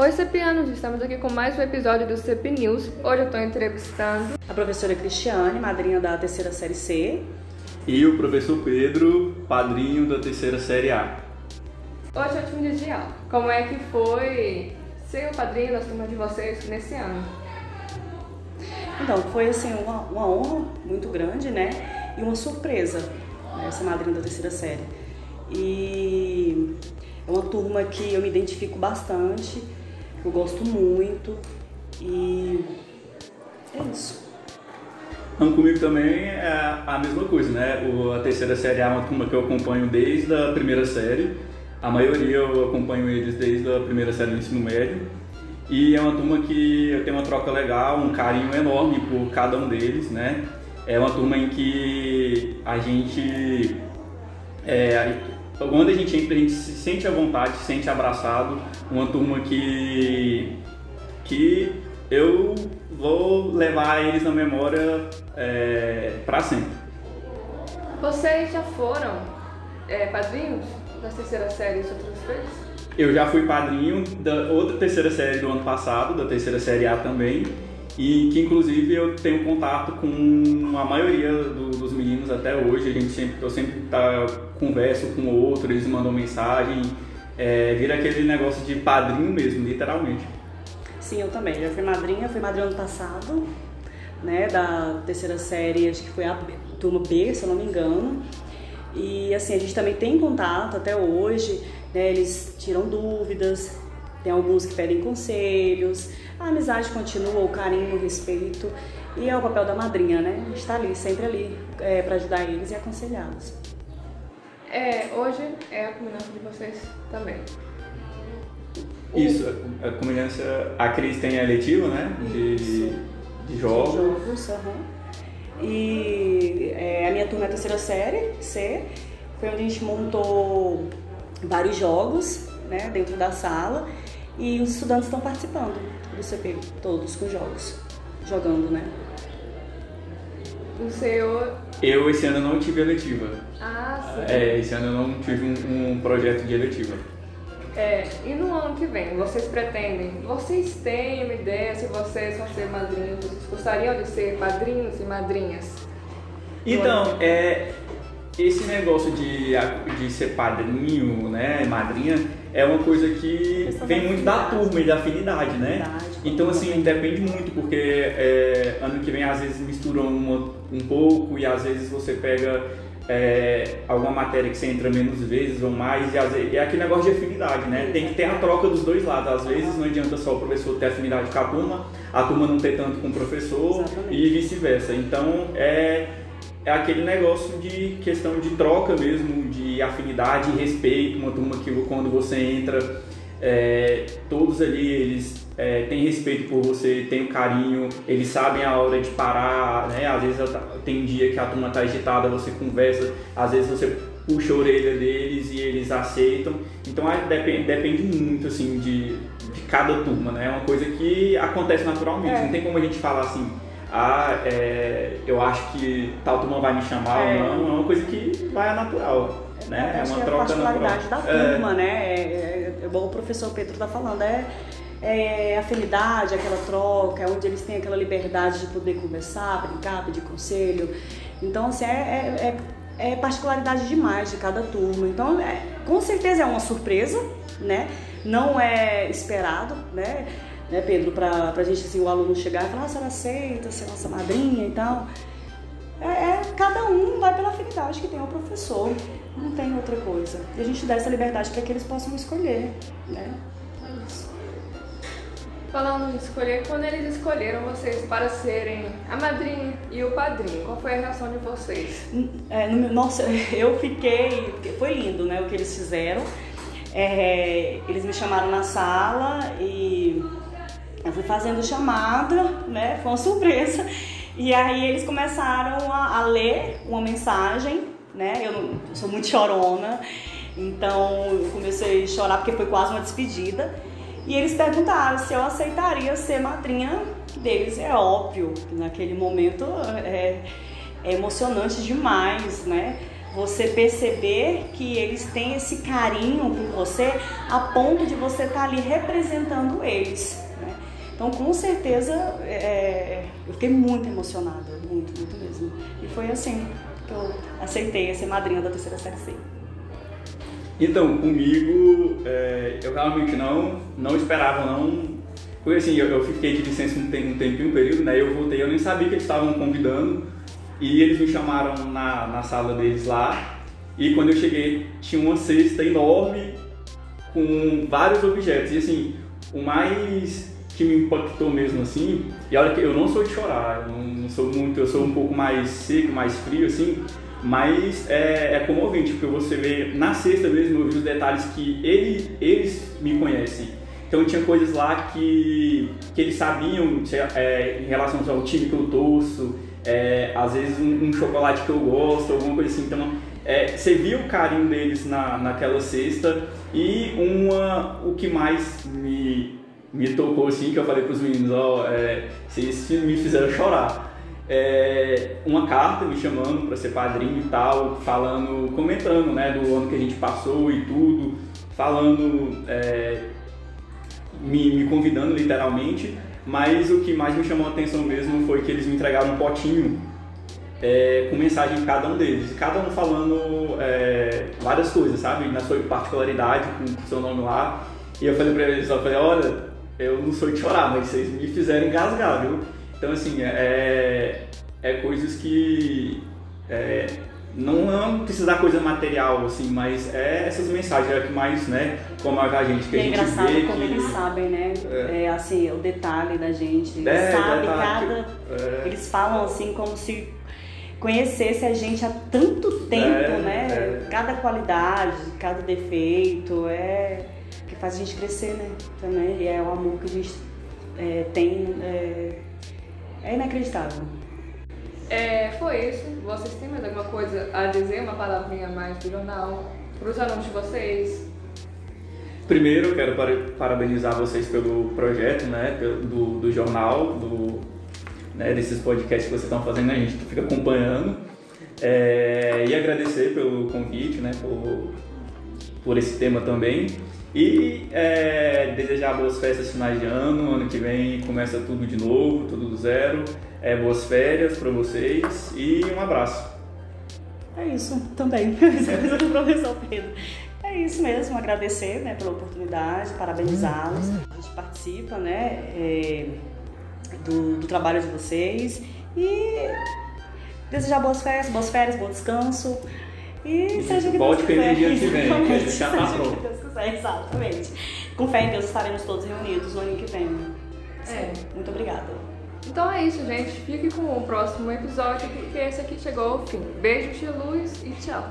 Oi, CEPianos! Estamos aqui com mais um episódio do CEP News. Hoje eu estou entrevistando a professora Cristiane, madrinha da terceira série C. E o professor Pedro, padrinho da terceira série A. Hoje é o último dia de aula. Como é que foi ser o padrinho das turmas de vocês nesse ano? Então, foi assim uma, uma honra muito grande, né? E uma surpresa, né? ser madrinha da terceira série. E é uma turma que eu me identifico bastante, eu gosto muito e é isso. Então, comigo também é a mesma coisa, né? O, a terceira série é uma turma que eu acompanho desde a primeira série. A maioria eu acompanho eles desde a primeira série do ensino médio. E é uma turma que eu tenho uma troca legal, um carinho enorme por cada um deles, né? É uma turma em que a gente. É, quando a gente entra, a gente se sente à vontade, se sente abraçado. Uma turma que. que eu vou levar eles na memória é, para sempre. Vocês já foram é, padrinhos da terceira série outras vezes? Eu já fui padrinho da outra terceira série do ano passado, da terceira série A também, e que inclusive eu tenho contato com a maioria do, dos meninos até hoje. A gente sempre, eu sempre tá, converso com o outro, eles mandam mensagem, é, vira aquele negócio de padrinho mesmo, literalmente. Sim, eu também. Já fui madrinha, fui madrinha ano passado, né, da terceira série, acho que foi a turma B, se eu não me engano. E assim, a gente também tem contato até hoje, né, eles tiram dúvidas, tem alguns que pedem conselhos, a amizade continua, o carinho, o respeito, e é o papel da madrinha, né? A gente tá ali, sempre ali, é, para ajudar eles e aconselhá-los. É, hoje é a combinação de vocês também. Isso, a combinância, a Cris tem a letiva, né? De, de jogos. De jogos, uhum. E é, a minha turma é a terceira série, C, foi onde a gente montou vários jogos, né, dentro da sala. E os estudantes estão participando do CP, todos com jogos, jogando, né? O seu. Eu esse ano não tive eletiva. Ah, sim. É, esse ano eu não tive um, um projeto de eletiva. É, e no ano que vem, vocês pretendem, vocês têm uma ideia se vocês vão ser madrinhos, vocês gostariam de ser padrinhos e madrinhas? Então, é, esse negócio de, de ser padrinho, né, madrinha, é uma coisa que vem muito da turma e da afinidade, né? Então, assim, depende muito, porque é, ano que vem às vezes misturam uma, um pouco e às vezes você pega é, alguma matéria que você entra menos vezes ou mais, e, às vezes, é aquele negócio de afinidade, né? Tem que ter a troca dos dois lados. Às vezes não adianta só o professor ter afinidade com a turma, a turma não ter tanto com o professor Exatamente. e vice-versa. Então, é é aquele negócio de questão de troca mesmo, de afinidade e respeito, uma turma que quando você entra, é, todos ali eles é, têm respeito por você, têm um carinho, eles sabem a hora de parar, né? Às vezes tem dia que a turma está agitada, você conversa, às vezes você puxa a orelha deles e eles aceitam. Então depende, depende muito assim de, de cada turma, né? É uma coisa que acontece naturalmente, é. não tem como a gente falar assim ah, é, eu acho que tal turma vai me chamar é. ou não, é uma coisa que vai a natural. Né? É, é uma troca é a particularidade natural. da turma, né? É, é, é, o professor Pedro está falando, é, é afinidade, aquela troca, é onde eles têm aquela liberdade de poder conversar, brincar, pedir conselho. Então, assim, é, é, é particularidade demais de cada turma. Então, é, com certeza é uma surpresa, né? Não é esperado, né? Né, Pedro, para a gente, assim, o aluno chegar e falar, ah, você aceita ser nossa madrinha e tal. É, é, cada um vai pela afinidade que tem ao professor, não tem outra coisa. E a gente dá essa liberdade para que eles possam escolher, né? É isso. Falando em escolher, quando eles escolheram vocês para serem a madrinha e o padrinho, qual foi a reação de vocês? É, no, nossa, eu fiquei. Foi lindo, né? O que eles fizeram. É, eles me chamaram na sala e eu fui fazendo chamada, né? Foi uma surpresa. E aí eles começaram a, a ler uma mensagem, né? Eu, não, eu sou muito chorona, então eu comecei a chorar porque foi quase uma despedida. E eles perguntaram se eu aceitaria ser madrinha deles. É óbvio que naquele momento é, é emocionante demais, né? você perceber que eles têm esse carinho por você a ponto de você estar tá ali representando eles. Então, com certeza, é, eu fiquei muito emocionada, muito, muito mesmo. E foi assim que eu aceitei ser madrinha da terceira série C. Então, comigo, é, eu realmente não, não esperava, não. Porque assim, eu, eu fiquei de licença um, tempo, um tempinho, um período, né? Eu voltei, eu nem sabia que eles estavam convidando. E eles me chamaram na, na sala deles lá. E quando eu cheguei, tinha uma cesta enorme com vários objetos. E assim, o mais que me impactou mesmo assim, e olha que eu não sou de chorar, eu não sou muito, eu sou um pouco mais seco, mais frio assim, mas é, é comovente, porque você vê na sexta mesmo, eu vi os detalhes que ele, eles me conhecem. Então tinha coisas lá que, que eles sabiam é, em relação ao time que eu torço, é, às vezes um, um, chocolate que eu gosto, alguma coisa assim. Então é, você viu o carinho deles na, naquela cesta e uma, o que mais me, me tocou assim, que eu falei para os meninos, ó, é, vocês me fizeram chorar. É, uma carta me chamando para ser padrinho e tal, falando, comentando, né, do ano que a gente passou e tudo, falando, é, me, me convidando literalmente, mas o que mais me chamou a atenção mesmo foi que eles me entregaram um potinho é, com mensagem de cada um deles, cada um falando é, várias coisas, sabe, na sua particularidade, com o seu nome lá, e eu falei para eles, eu falei, olha, eu não sou de chorar, mas vocês me fizeram engasgar, viu? Então, assim, é, é coisas que é, não, não precisa da coisa material, assim, mas é essas mensagens é que mais, né, como a gente que e a é gente engraçado vê como que... eles sabem, né, é. é assim, o detalhe da gente, eles é, sabem cada... É. Eles falam assim como se conhecesse a gente há tanto tempo, é, né, é. cada qualidade, cada defeito, é faz a gente crescer, né, também, e é o amor que a gente tem é inacreditável. É, foi isso. Vocês têm mais alguma coisa a dizer, uma palavrinha a mais do jornal, para os alunos de vocês? Primeiro, eu quero parabenizar vocês pelo projeto né, do, do jornal, do, né, desses podcasts que vocês estão fazendo, a gente fica acompanhando. É, e agradecer pelo convite, né, por, por esse tema também. E é, desejar boas festas finais de ano, ano que vem começa tudo de novo, tudo do zero. É, boas férias para vocês e um abraço. É isso, também. do professor Pedro. É isso mesmo, agradecer né, pela oportunidade, parabenizá-los. A gente participa né, é, do, do trabalho de vocês e desejar boas férias, boas férias, bom descanso. E seja o que Pode Deus quiser. dia que vem, que a gente já tá pronto. Deus quiser, exatamente. Com fé em Deus estaremos todos reunidos no ano que vem. É. Muito obrigada. Então é isso, gente. Fique com o próximo episódio, porque esse aqui chegou ao fim. Beijo, tia Luz e tchau.